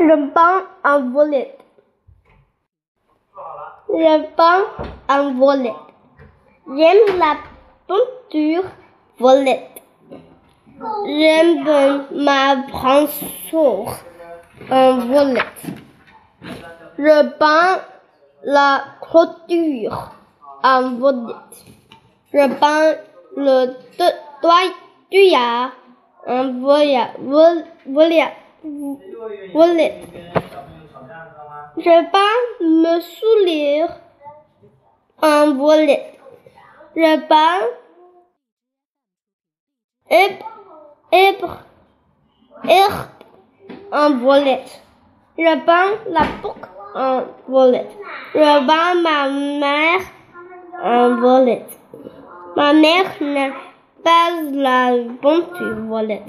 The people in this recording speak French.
Je peins un volet. Je peins un volet. J'aime la peinture volet. J'aime ma brassure un volet. Je peins la clôture en volet. Je peins le toit en volet. Je peins me soulier en volet. Je Ebre, herbe en volet. Je peins la boucle en volet. Je peins ma mère en volet. Ma mère n'a pas la peinture volet.